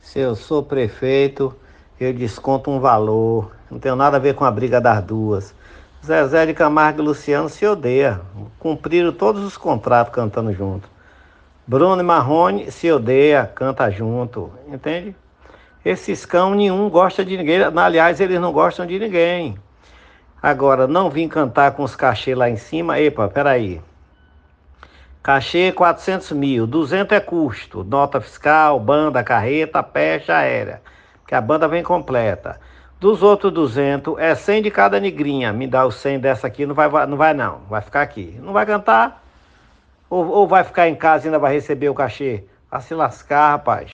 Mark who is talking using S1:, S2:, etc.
S1: Se eu sou prefeito, eu desconto um valor. Não tem nada a ver com a briga das duas. Zezé de Camargo e Luciano se odeiam. Cumpriram todos os contratos cantando junto. Bruno e Marrone se odeia, canta junto. Entende? Esses cão nenhum gosta de ninguém. Aliás, eles não gostam de ninguém. Agora, não vim cantar com os cachê lá em cima. Epa, peraí. Cachê 400 mil, 200 é custo, nota fiscal, banda, carreta, pecha aérea, que a banda vem completa. Dos outros 200 é 100 de cada negrinha. Me dá o 100 dessa aqui, não vai, não vai não, vai ficar aqui. Não vai cantar? Ou, ou vai ficar em casa e ainda vai receber o cachê? Vai se lascar, rapaz.